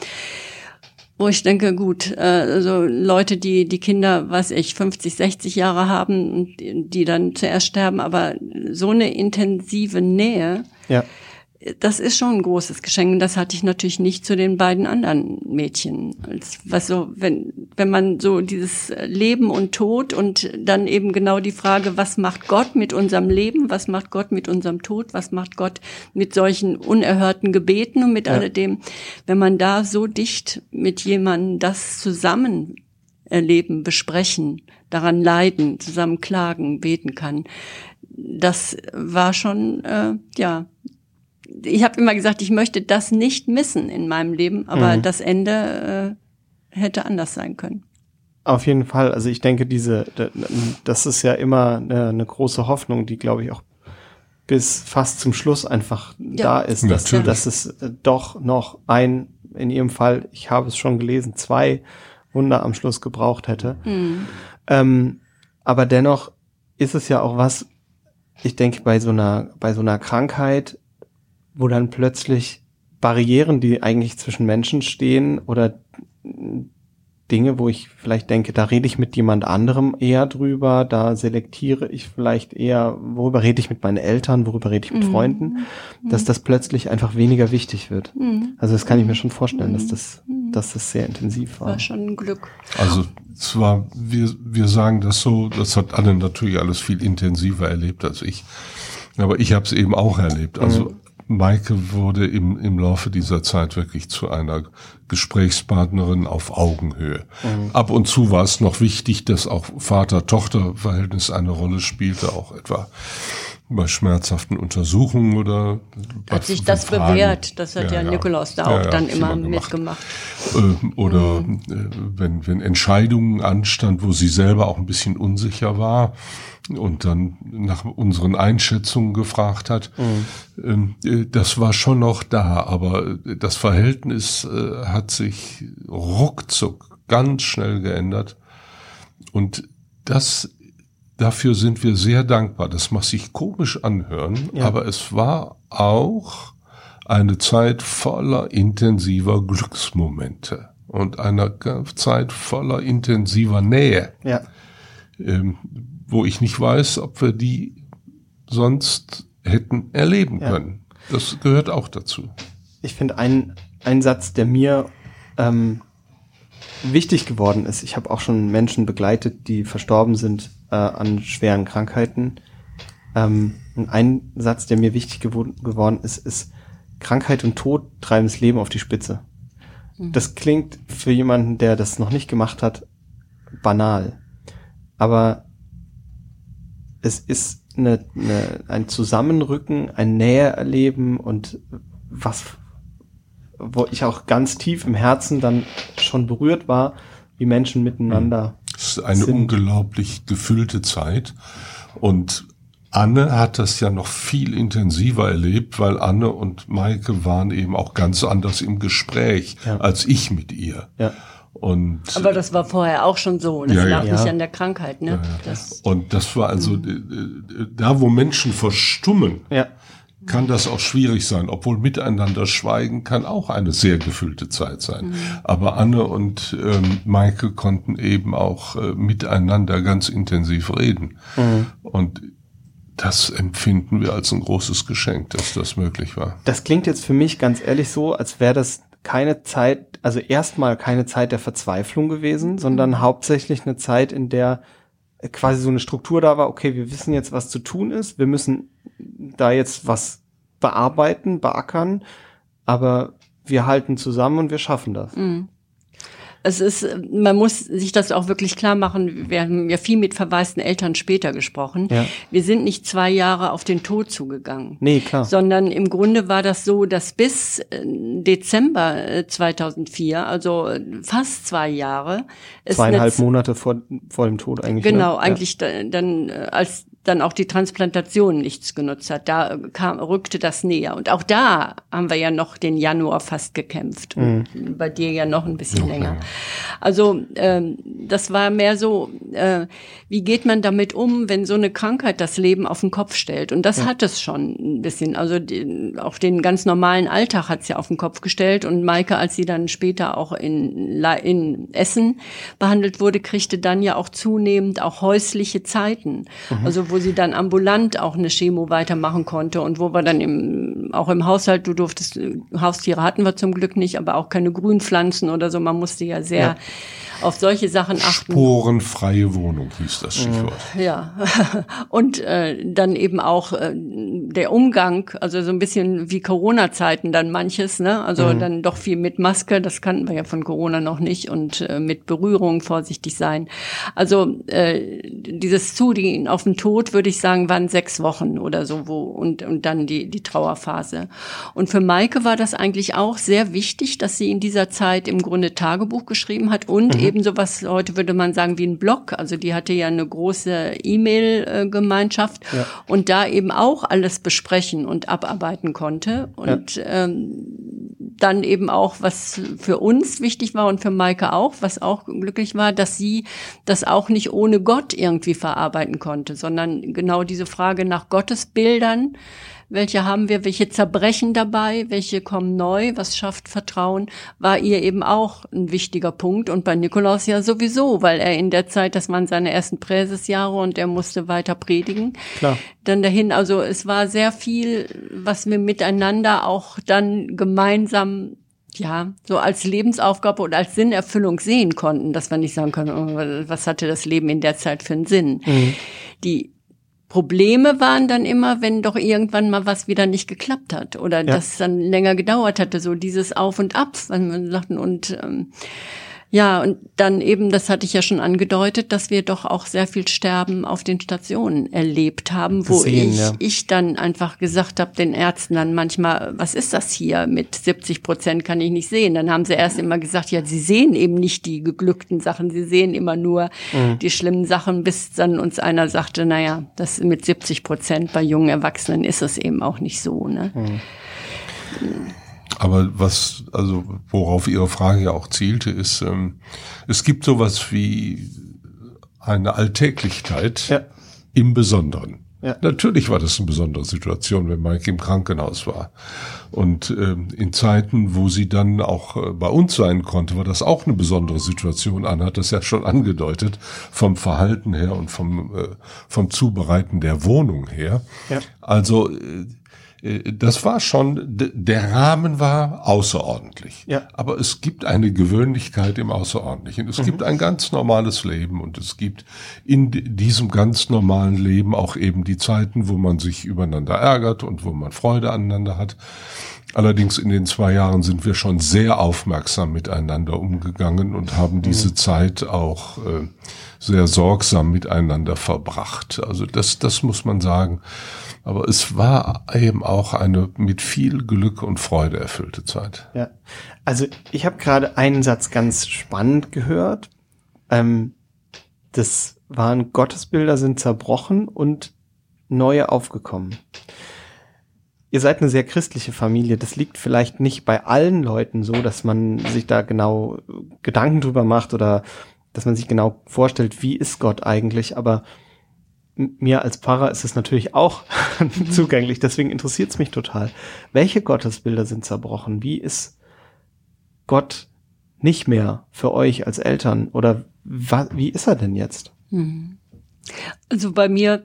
Wo ich denke, gut, äh, also Leute, die die Kinder, was ich, 50, 60 Jahre haben und die dann zuerst sterben, aber so eine intensive Nähe, ja das ist schon ein großes Geschenk. Das hatte ich natürlich nicht zu den beiden anderen Mädchen. Was so, wenn, wenn man so dieses Leben und Tod und dann eben genau die Frage, was macht Gott mit unserem Leben? Was macht Gott mit unserem Tod? Was macht Gott mit solchen unerhörten Gebeten und mit ja. alledem? Wenn man da so dicht mit jemandem das zusammen erleben, besprechen, daran leiden, zusammen klagen, beten kann, das war schon, äh, ja, ich habe immer gesagt, ich möchte das nicht missen in meinem Leben, aber mhm. das Ende äh, hätte anders sein können. Auf jeden Fall. Also ich denke, diese, das ist ja immer eine, eine große Hoffnung, die glaube ich auch bis fast zum Schluss einfach ja. da ist, dass, dass es äh, doch noch ein, in ihrem Fall, ich habe es schon gelesen, zwei Wunder am Schluss gebraucht hätte. Mhm. Ähm, aber dennoch ist es ja auch was, ich denke, bei so einer, bei so einer Krankheit wo dann plötzlich Barrieren, die eigentlich zwischen Menschen stehen oder Dinge, wo ich vielleicht denke, da rede ich mit jemand anderem eher drüber, da selektiere ich vielleicht eher, worüber rede ich mit meinen Eltern, worüber rede ich mit mhm. Freunden, dass das plötzlich einfach weniger wichtig wird. Mhm. Also das kann ich mir schon vorstellen, dass das, mhm. dass das sehr intensiv war. War schon ein Glück. Also zwar, wir, wir sagen das so, das hat Anne natürlich alles viel intensiver erlebt als ich. Aber ich habe es eben auch erlebt. Also mhm. Maike wurde im, im Laufe dieser Zeit wirklich zu einer Gesprächspartnerin auf Augenhöhe. Mhm. Ab und zu war es noch wichtig, dass auch Vater-Tochter-Verhältnis eine Rolle spielte, auch etwa bei schmerzhaften Untersuchungen oder hat sich das Fragen. bewährt. Das hat ja, ja Nikolaus da auch ja, dann immer mitgemacht. Äh, oder mhm. Äh, wenn, wenn Entscheidungen anstand, wo sie selber auch ein bisschen unsicher war, und dann nach unseren Einschätzungen gefragt hat. Mhm. Ähm, das war schon noch da, aber das Verhältnis äh, hat sich ruckzuck ganz schnell geändert. Und das, dafür sind wir sehr dankbar. Das mag sich komisch anhören, ja. aber es war auch eine Zeit voller intensiver Glücksmomente und einer Zeit voller intensiver Nähe. Ja. Ähm, wo ich nicht weiß, ob wir die sonst hätten erleben ja. können. Das gehört auch dazu. Ich finde ein, ein Satz, der mir ähm, wichtig geworden ist. Ich habe auch schon Menschen begleitet, die verstorben sind äh, an schweren Krankheiten. Ähm, und ein Satz, der mir wichtig gew geworden ist, ist, Krankheit und Tod treiben das Leben auf die Spitze. Mhm. Das klingt für jemanden, der das noch nicht gemacht hat, banal. Aber es ist eine, eine, ein Zusammenrücken, ein Nähererleben und was, wo ich auch ganz tief im Herzen dann schon berührt war, wie Menschen miteinander. Es ist eine sind. unglaublich gefüllte Zeit und Anne hat das ja noch viel intensiver erlebt, weil Anne und Maike waren eben auch ganz anders im Gespräch ja. als ich mit ihr. Ja. Und Aber das war vorher auch schon so. Das ja, lag ja. nicht an der Krankheit, ne? Das und das war also mhm. da, wo Menschen verstummen, ja. Kann das auch schwierig sein. Obwohl miteinander schweigen kann auch eine sehr gefüllte Zeit sein. Mhm. Aber Anne und ähm, Maike konnten eben auch äh, miteinander ganz intensiv reden. Mhm. Und das empfinden wir als ein großes Geschenk, dass das möglich war. Das klingt jetzt für mich ganz ehrlich so, als wäre das keine Zeit, also erstmal keine Zeit der Verzweiflung gewesen, sondern hauptsächlich eine Zeit, in der quasi so eine Struktur da war, okay, wir wissen jetzt, was zu tun ist, wir müssen da jetzt was bearbeiten, beackern, aber wir halten zusammen und wir schaffen das. Mhm es ist, man muss sich das auch wirklich klar machen. Wir haben ja viel mit verwaisten Eltern später gesprochen. Ja. Wir sind nicht zwei Jahre auf den Tod zugegangen. Nee, klar. Sondern im Grunde war das so, dass bis äh, Dezember 2004, äh, also äh, fast zwei Jahre. Zweieinhalb Monate vor, vor dem Tod eigentlich. Ne? Genau, ne? eigentlich ja. dann, als dann auch die Transplantation nichts genutzt hat. Da kam, rückte das näher. Und auch da haben wir ja noch den Januar fast gekämpft. Mhm. bei dir ja noch ein bisschen noch länger. länger. Also ähm, das war mehr so, äh, wie geht man damit um, wenn so eine Krankheit das Leben auf den Kopf stellt? Und das ja. hat es schon ein bisschen. Also die, auch den ganz normalen Alltag hat es ja auf den Kopf gestellt. Und Maike, als sie dann später auch in, in Essen behandelt wurde, kriegte dann ja auch zunehmend auch häusliche Zeiten. Mhm. Also wo wo sie dann ambulant auch eine Chemo weitermachen konnte und wo wir dann im, auch im Haushalt, du durftest, Haustiere hatten wir zum Glück nicht, aber auch keine Grünpflanzen oder so, man musste ja sehr ja auf solche Sachen achten. Sporenfreie Wohnung hieß das Stichwort. Ja, und äh, dann eben auch äh, der Umgang, also so ein bisschen wie Corona-Zeiten dann manches, ne? Also mhm. dann doch viel mit Maske, das kannten wir ja von Corona noch nicht und äh, mit Berührung vorsichtig sein. Also äh, dieses Zugehen auf den Tod, würde ich sagen, waren sechs Wochen oder so wo und und dann die die Trauerphase. Und für Maike war das eigentlich auch sehr wichtig, dass sie in dieser Zeit im Grunde Tagebuch geschrieben hat und mhm eben sowas, heute würde man sagen, wie ein Blog. Also die hatte ja eine große E-Mail-Gemeinschaft ja. und da eben auch alles besprechen und abarbeiten konnte. Und ja. ähm, dann eben auch, was für uns wichtig war und für Maike auch, was auch glücklich war, dass sie das auch nicht ohne Gott irgendwie verarbeiten konnte, sondern genau diese Frage nach Gottesbildern welche haben wir, welche zerbrechen dabei, welche kommen neu, was schafft Vertrauen, war ihr eben auch ein wichtiger Punkt und bei Nikolaus ja sowieso, weil er in der Zeit, das waren seine ersten Präsesjahre und er musste weiter predigen. Klar. Dann dahin, also es war sehr viel, was wir miteinander auch dann gemeinsam ja, so als Lebensaufgabe oder als Sinnerfüllung sehen konnten, dass wir nicht sagen können, oh, was hatte das Leben in der Zeit für einen Sinn. Mhm. Die Probleme waren dann immer, wenn doch irgendwann mal was wieder nicht geklappt hat oder ja. das dann länger gedauert hatte, so dieses Auf und Ab, wenn man sagten und ähm, ja, und dann eben, das hatte ich ja schon angedeutet, dass wir doch auch sehr viel Sterben auf den Stationen erlebt haben, wo Sehen, ich, ja. ich dann einfach gesagt habe, den Ärzten dann manchmal, was ist das hier? Mit 70 Prozent kann ich nicht sehen. Dann haben sie erst immer gesagt, ja, sie sehen eben nicht die geglückten Sachen, sie sehen immer nur mhm. die schlimmen Sachen, bis dann uns einer sagte, naja, das mit 70 Prozent bei jungen Erwachsenen ist es eben auch nicht so. Ne? Mhm. Aber was, also worauf Ihre Frage ja auch zielte, ist, ähm, es gibt sowas wie eine Alltäglichkeit ja. im Besonderen. Ja. Natürlich war das eine besondere Situation, wenn Mike im Krankenhaus war. Und ähm, in Zeiten, wo sie dann auch äh, bei uns sein konnte, war das auch eine besondere Situation. Anna hat das ja schon angedeutet, vom Verhalten her und vom, äh, vom Zubereiten der Wohnung her. Ja. Also äh, das war schon, der Rahmen war außerordentlich. Ja. Aber es gibt eine Gewöhnlichkeit im Außerordentlichen. Es mhm. gibt ein ganz normales Leben und es gibt in diesem ganz normalen Leben auch eben die Zeiten, wo man sich übereinander ärgert und wo man Freude aneinander hat. Allerdings in den zwei Jahren sind wir schon sehr aufmerksam miteinander umgegangen und haben diese mhm. Zeit auch äh, sehr sorgsam miteinander verbracht. Also das, das muss man sagen. Aber es war eben auch eine mit viel Glück und Freude erfüllte Zeit. Ja, also ich habe gerade einen Satz ganz spannend gehört. Ähm, das waren Gottesbilder sind zerbrochen und neue aufgekommen. Ihr seid eine sehr christliche Familie. Das liegt vielleicht nicht bei allen Leuten so, dass man sich da genau Gedanken drüber macht oder dass man sich genau vorstellt, wie ist Gott eigentlich. Aber mir als Pfarrer ist es natürlich auch zugänglich, deswegen interessiert es mich total. Welche Gottesbilder sind zerbrochen? Wie ist Gott nicht mehr für euch als Eltern? Oder wie ist er denn jetzt? Hm. Also bei mir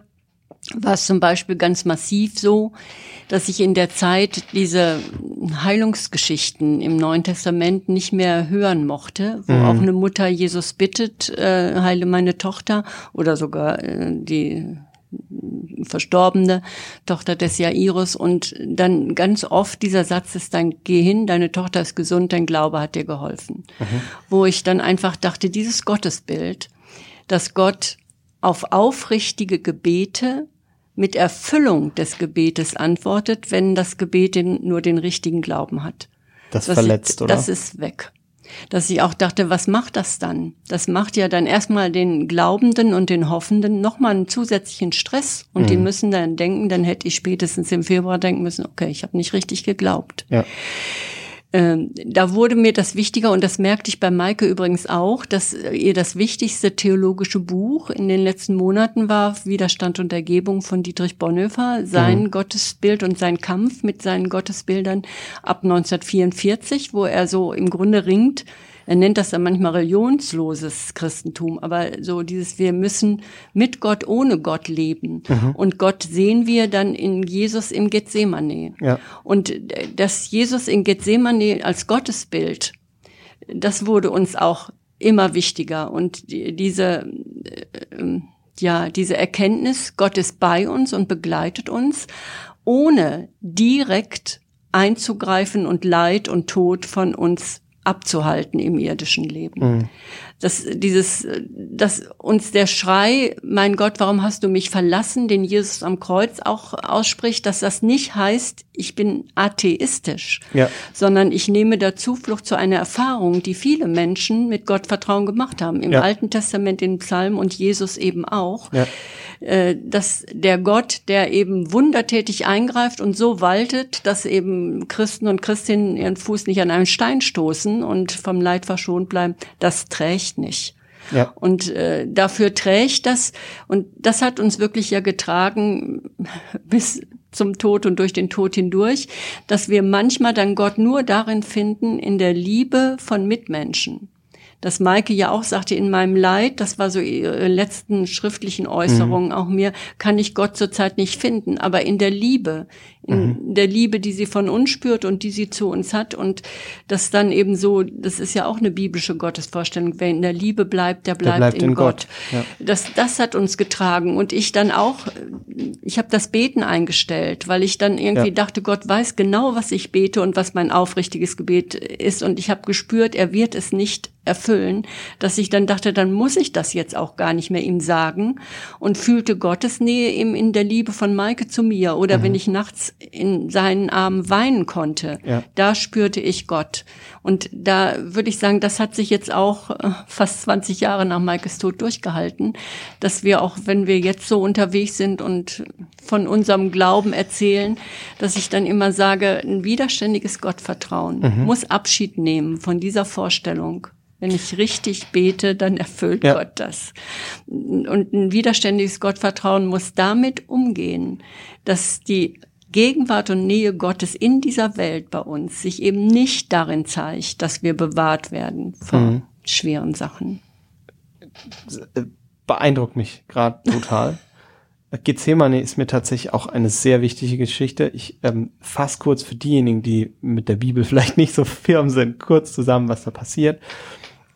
war es zum Beispiel ganz massiv so, dass ich in der Zeit diese Heilungsgeschichten im Neuen Testament nicht mehr hören mochte, wo mhm. auch eine Mutter Jesus bittet, äh, heile meine Tochter oder sogar äh, die verstorbene Tochter des Jairus und dann ganz oft dieser Satz ist dann, geh hin, deine Tochter ist gesund, dein Glaube hat dir geholfen. Mhm. Wo ich dann einfach dachte, dieses Gottesbild, dass Gott auf aufrichtige Gebete mit Erfüllung des Gebetes antwortet, wenn das Gebet nur den richtigen Glauben hat. Das, das verletzt, ist, oder? Das ist weg. Dass ich auch dachte, was macht das dann? Das macht ja dann erstmal den Glaubenden und den Hoffenden nochmal einen zusätzlichen Stress. Und mhm. die müssen dann denken, dann hätte ich spätestens im Februar denken müssen, okay, ich habe nicht richtig geglaubt. Ja. Ähm, da wurde mir das wichtiger und das merkte ich bei Maike übrigens auch, dass ihr das wichtigste theologische Buch in den letzten Monaten war Widerstand und Ergebung von Dietrich Bonhoeffer, sein mhm. Gottesbild und sein Kampf mit seinen Gottesbildern ab 1944, wo er so im Grunde ringt, er nennt das dann manchmal religionsloses Christentum, aber so dieses, wir müssen mit Gott ohne Gott leben. Mhm. Und Gott sehen wir dann in Jesus im Gethsemane. Ja. Und das Jesus in Gethsemane als Gottesbild, das wurde uns auch immer wichtiger. Und diese, äh, ja, diese Erkenntnis, Gott ist bei uns und begleitet uns, ohne direkt einzugreifen und Leid und Tod von uns abzuhalten im irdischen Leben. Mhm. Das, dieses, dass uns der Schrei, mein Gott, warum hast du mich verlassen, den Jesus am Kreuz auch ausspricht, dass das nicht heißt, ich bin atheistisch, ja. sondern ich nehme da Zuflucht zu einer Erfahrung, die viele Menschen mit Gottvertrauen gemacht haben. Im ja. Alten Testament, in Psalm und Jesus eben auch. Ja. Äh, dass der Gott, der eben wundertätig eingreift und so waltet, dass eben Christen und Christinnen ihren Fuß nicht an einen Stein stoßen und vom Leid verschont bleiben, das trägt nicht. Ja. Und äh, dafür trägt das, und das hat uns wirklich ja getragen bis zum Tod und durch den Tod hindurch, dass wir manchmal dann Gott nur darin finden, in der Liebe von Mitmenschen dass Maike ja auch sagte, in meinem Leid, das war so ihre letzten schriftlichen Äußerungen mhm. auch mir, kann ich Gott zurzeit nicht finden, aber in der Liebe, in mhm. der Liebe, die sie von uns spürt und die sie zu uns hat und das dann eben so, das ist ja auch eine biblische Gottesvorstellung, wer in der Liebe bleibt, der bleibt, der bleibt in, in, Gott. Gott. Ja. Das, das hat uns getragen und ich dann auch, ich habe das Beten eingestellt, weil ich dann irgendwie ja. dachte, Gott weiß genau, was ich bete und was mein aufrichtiges Gebet ist und ich habe gespürt, er wird es nicht erfüllen, dass ich dann dachte, dann muss ich das jetzt auch gar nicht mehr ihm sagen und fühlte Gottes Nähe eben in der Liebe von Maike zu mir oder mhm. wenn ich nachts in seinen Armen weinen konnte, ja. da spürte ich Gott. Und da würde ich sagen, das hat sich jetzt auch äh, fast 20 Jahre nach Maikes Tod durchgehalten, dass wir auch, wenn wir jetzt so unterwegs sind und von unserem Glauben erzählen, dass ich dann immer sage, ein widerständiges Gottvertrauen mhm. muss Abschied nehmen von dieser Vorstellung. Wenn ich richtig bete, dann erfüllt ja. Gott das. Und ein widerständiges Gottvertrauen muss damit umgehen, dass die Gegenwart und Nähe Gottes in dieser Welt bei uns sich eben nicht darin zeigt, dass wir bewahrt werden vor mhm. schweren Sachen. Beeindruckt mich gerade total. Gethsemane ist mir tatsächlich auch eine sehr wichtige Geschichte. Ich ähm, fasse kurz für diejenigen, die mit der Bibel vielleicht nicht so firm sind, kurz zusammen, was da passiert.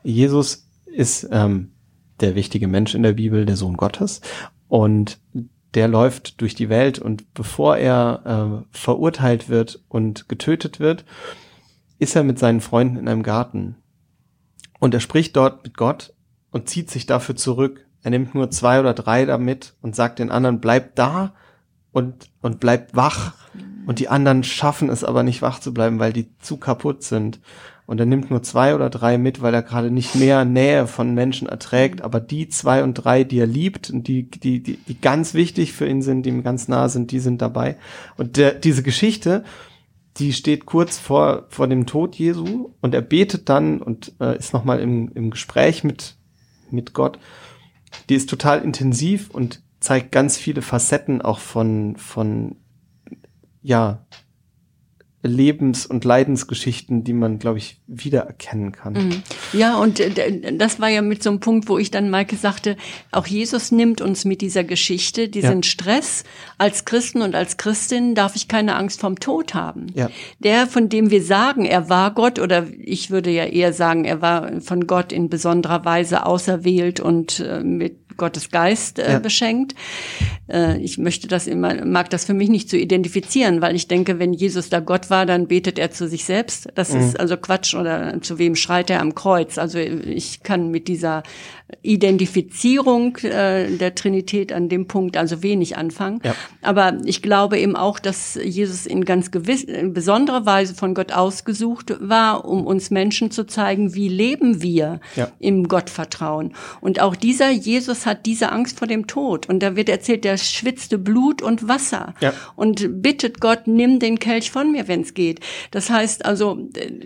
Jesus ist ähm, der wichtige Mensch in der Bibel, der Sohn Gottes. Und der läuft durch die Welt und bevor er äh, verurteilt wird und getötet wird, ist er mit seinen Freunden in einem Garten. Und er spricht dort mit Gott und zieht sich dafür zurück. Er nimmt nur zwei oder drei damit und sagt den anderen, bleibt da und, und bleibt wach. Und die anderen schaffen es aber nicht wach zu bleiben, weil die zu kaputt sind. Und er nimmt nur zwei oder drei mit, weil er gerade nicht mehr Nähe von Menschen erträgt. Aber die zwei und drei, die er liebt und die, die, die, die ganz wichtig für ihn sind, die ihm ganz nah sind, die sind dabei. Und der, diese Geschichte, die steht kurz vor, vor dem Tod Jesu und er betet dann und äh, ist nochmal im, im Gespräch mit, mit Gott. Die ist total intensiv und zeigt ganz viele Facetten auch von, von, ja, Lebens- und Leidensgeschichten, die man, glaube ich, wiedererkennen kann. Mhm. Ja, und äh, das war ja mit so einem Punkt, wo ich dann Maike sagte, auch Jesus nimmt uns mit dieser Geschichte, diesen ja. Stress. Als Christen und als Christin darf ich keine Angst vom Tod haben. Ja. Der, von dem wir sagen, er war Gott, oder ich würde ja eher sagen, er war von Gott in besonderer Weise auserwählt und äh, mit Gottes Geist äh, ja. beschenkt. Äh, ich möchte das immer, mag das für mich nicht zu identifizieren, weil ich denke, wenn Jesus da Gott war, dann betet er zu sich selbst. Das mhm. ist also Quatsch oder zu wem schreit er am Kreuz? Also ich kann mit dieser Identifizierung äh, der Trinität an dem Punkt also wenig anfangen. Ja. Aber ich glaube eben auch, dass Jesus in ganz gewiss, in besonderer Weise von Gott ausgesucht war, um uns Menschen zu zeigen, wie leben wir ja. im Gottvertrauen. Und auch dieser Jesus hat diese Angst vor dem Tod. Und da wird erzählt, der schwitzte Blut und Wasser ja. und bittet Gott, nimm den Kelch von mir, wenn es geht. Das heißt also,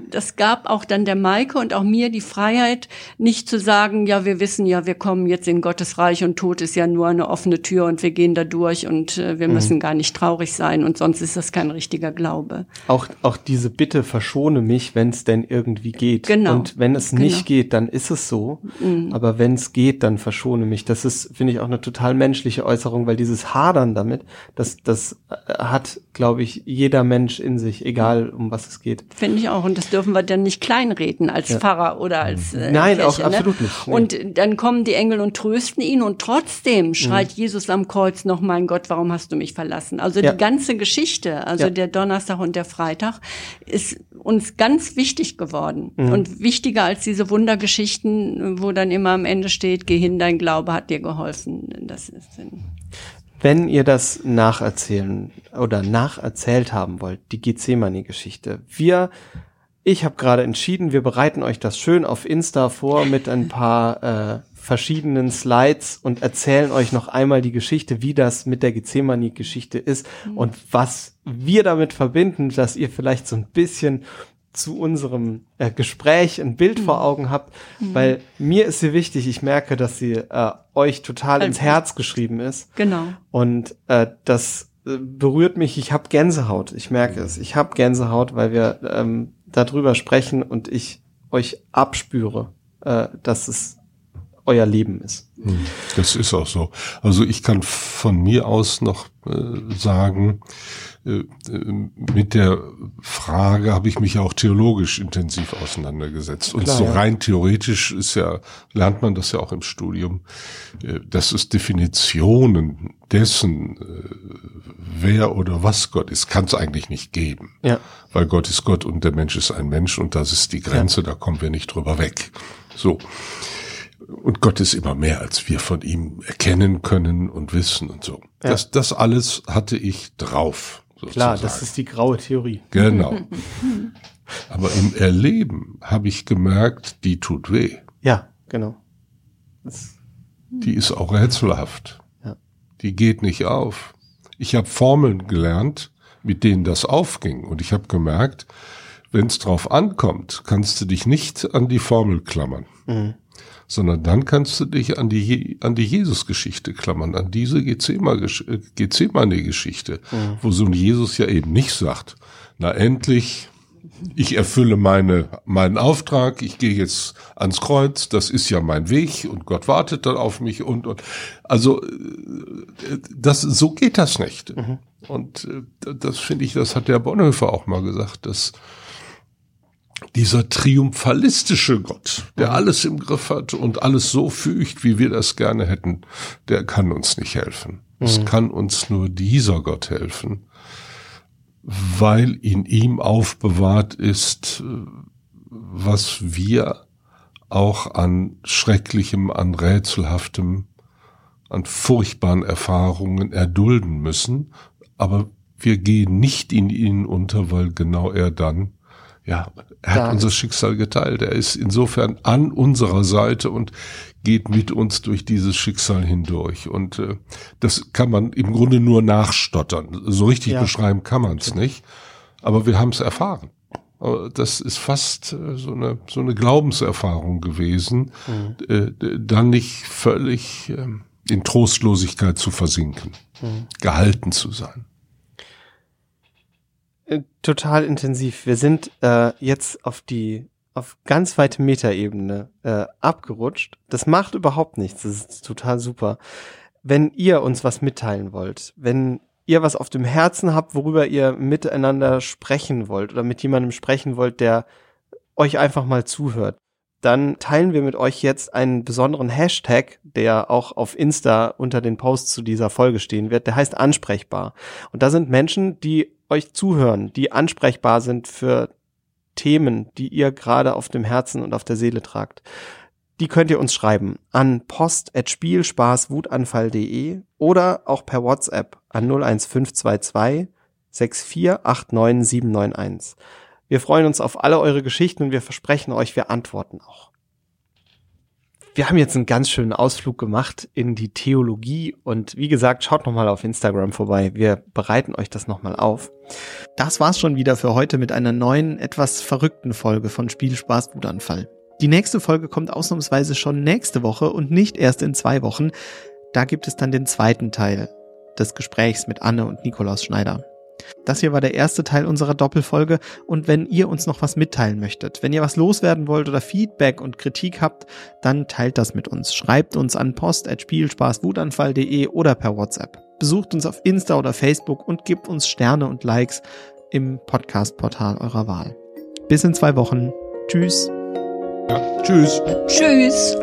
das gab auch dann der Maike und auch mir die Freiheit, nicht zu sagen, ja, wir wissen, ja, wir kommen jetzt in Gottes Reich und Tod ist ja nur eine offene Tür und wir gehen da durch und äh, wir mhm. müssen gar nicht traurig sein und sonst ist das kein richtiger Glaube. Auch, auch diese Bitte verschone mich, wenn es denn irgendwie geht. Genau. Und wenn es nicht genau. geht, dann ist es so. Mhm. Aber wenn es geht, dann verschone mich. Das ist, finde ich, auch eine total menschliche Äußerung, weil dieses Hadern damit, das, das äh, hat, glaube ich, jeder Mensch in sich, egal um was es geht. Finde ich auch. Und das dürfen wir dann nicht kleinreden als ja. Pfarrer oder als äh, Nein, Kirche, auch ne? absolut nicht. Nee. Und dann kommen die Engel und trösten ihn und trotzdem schreit mhm. Jesus am Kreuz noch, mein Gott, warum hast du mich verlassen? Also ja. die ganze Geschichte, also ja. der Donnerstag und der Freitag, ist uns ganz wichtig geworden mhm. und wichtiger als diese Wundergeschichten, wo dann immer am Ende steht, geh hin, dein Glaube hat dir geholfen. Das ist wenn ihr das nacherzählen oder nacherzählt haben wollt, die Gethsemane-Geschichte, wir ich habe gerade entschieden, wir bereiten euch das schön auf Insta vor mit ein paar äh, verschiedenen Slides und erzählen euch noch einmal die Geschichte, wie das mit der Gethsemane-Geschichte ist mhm. und was wir damit verbinden, dass ihr vielleicht so ein bisschen zu unserem äh, Gespräch ein Bild mhm. vor Augen habt, mhm. weil mir ist sie wichtig. Ich merke, dass sie äh, euch total also, ins Herz geschrieben ist. Genau. Und äh, das äh, berührt mich. Ich habe Gänsehaut. Ich merke es. Ich habe Gänsehaut, weil wir ähm, darüber sprechen und ich euch abspüre, äh, dass es euer Leben ist. Hm, das ist auch so. Also ich kann von mir aus noch äh, sagen, äh, äh, mit der Frage habe ich mich auch theologisch intensiv auseinandergesetzt. Und Klar, so rein ja. theoretisch ist ja, lernt man das ja auch im Studium, äh, dass es Definitionen dessen, wer oder was Gott ist, kann es eigentlich nicht geben. Ja. Weil Gott ist Gott und der Mensch ist ein Mensch und das ist die Grenze, ja. da kommen wir nicht drüber weg. So. Und Gott ist immer mehr, als wir von ihm erkennen können und wissen und so. Ja. Das, das alles hatte ich drauf. Sozusagen. Klar, das ist die graue Theorie. Genau. Aber im Erleben habe ich gemerkt, die tut weh. Ja, genau. Das die ist auch rätselhaft. Ja. Die geht nicht auf. Ich habe Formeln gelernt, mit denen das aufging. Und ich habe gemerkt, wenn es drauf ankommt, kannst du dich nicht an die Formel klammern. Mhm sondern dann kannst du dich an die, an die Jesus-Geschichte klammern, an diese Gethsemane-Geschichte, mhm. wo so ein Jesus ja eben nicht sagt, na endlich, ich erfülle meine, meinen Auftrag, ich gehe jetzt ans Kreuz, das ist ja mein Weg und Gott wartet dann auf mich und, und also äh, das, so geht das nicht. Mhm. Und äh, das finde ich, das hat der Bonhoeffer auch mal gesagt, dass dieser triumphalistische Gott, der mhm. alles im Griff hat und alles so fügt, wie wir das gerne hätten, der kann uns nicht helfen. Mhm. Es kann uns nur dieser Gott helfen weil in ihm aufbewahrt ist, was wir auch an schrecklichem, an rätselhaftem, an furchtbaren Erfahrungen erdulden müssen, aber wir gehen nicht in ihn unter, weil genau er dann ja, er hat unser Schicksal geteilt. Er ist insofern an unserer Seite und geht mit uns durch dieses Schicksal hindurch. Und äh, das kann man im Grunde nur nachstottern. So richtig ja. beschreiben kann man es nicht. Aber wir haben es erfahren. Das ist fast äh, so eine, so eine Glaubenserfahrung gewesen, mhm. äh, dann nicht völlig äh, in Trostlosigkeit zu versinken, mhm. gehalten zu sein. Äh, total intensiv. Wir sind äh, jetzt auf die auf ganz weite Metaebene äh, abgerutscht. Das macht überhaupt nichts. Das ist total super. Wenn ihr uns was mitteilen wollt, wenn ihr was auf dem Herzen habt, worüber ihr miteinander sprechen wollt oder mit jemandem sprechen wollt, der euch einfach mal zuhört, dann teilen wir mit euch jetzt einen besonderen Hashtag, der auch auf Insta unter den Posts zu dieser Folge stehen wird. Der heißt ansprechbar. Und da sind Menschen, die euch zuhören, die ansprechbar sind für Themen, die ihr gerade auf dem Herzen und auf der Seele tragt. Die könnt ihr uns schreiben an post.spielspaßwutanfall.de oder auch per WhatsApp an 01522 6489791. Wir freuen uns auf alle eure Geschichten und wir versprechen euch, wir antworten auch wir haben jetzt einen ganz schönen Ausflug gemacht in die Theologie und wie gesagt, schaut nochmal auf Instagram vorbei. Wir bereiten euch das nochmal auf. Das war's schon wieder für heute mit einer neuen, etwas verrückten Folge von Spielspaß Wutanfall. Die nächste Folge kommt ausnahmsweise schon nächste Woche und nicht erst in zwei Wochen. Da gibt es dann den zweiten Teil des Gesprächs mit Anne und Nikolaus Schneider. Das hier war der erste Teil unserer Doppelfolge und wenn ihr uns noch was mitteilen möchtet, wenn ihr was loswerden wollt oder Feedback und Kritik habt, dann teilt das mit uns. Schreibt uns an post.spielspaßwutanfall.de oder per WhatsApp. Besucht uns auf Insta oder Facebook und gebt uns Sterne und Likes im Podcast-Portal eurer Wahl. Bis in zwei Wochen. Tschüss. Ja, tschüss. Tschüss.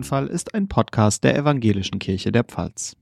Spaß Wutanfall ist ein Podcast der Evangelischen Kirche der Pfalz.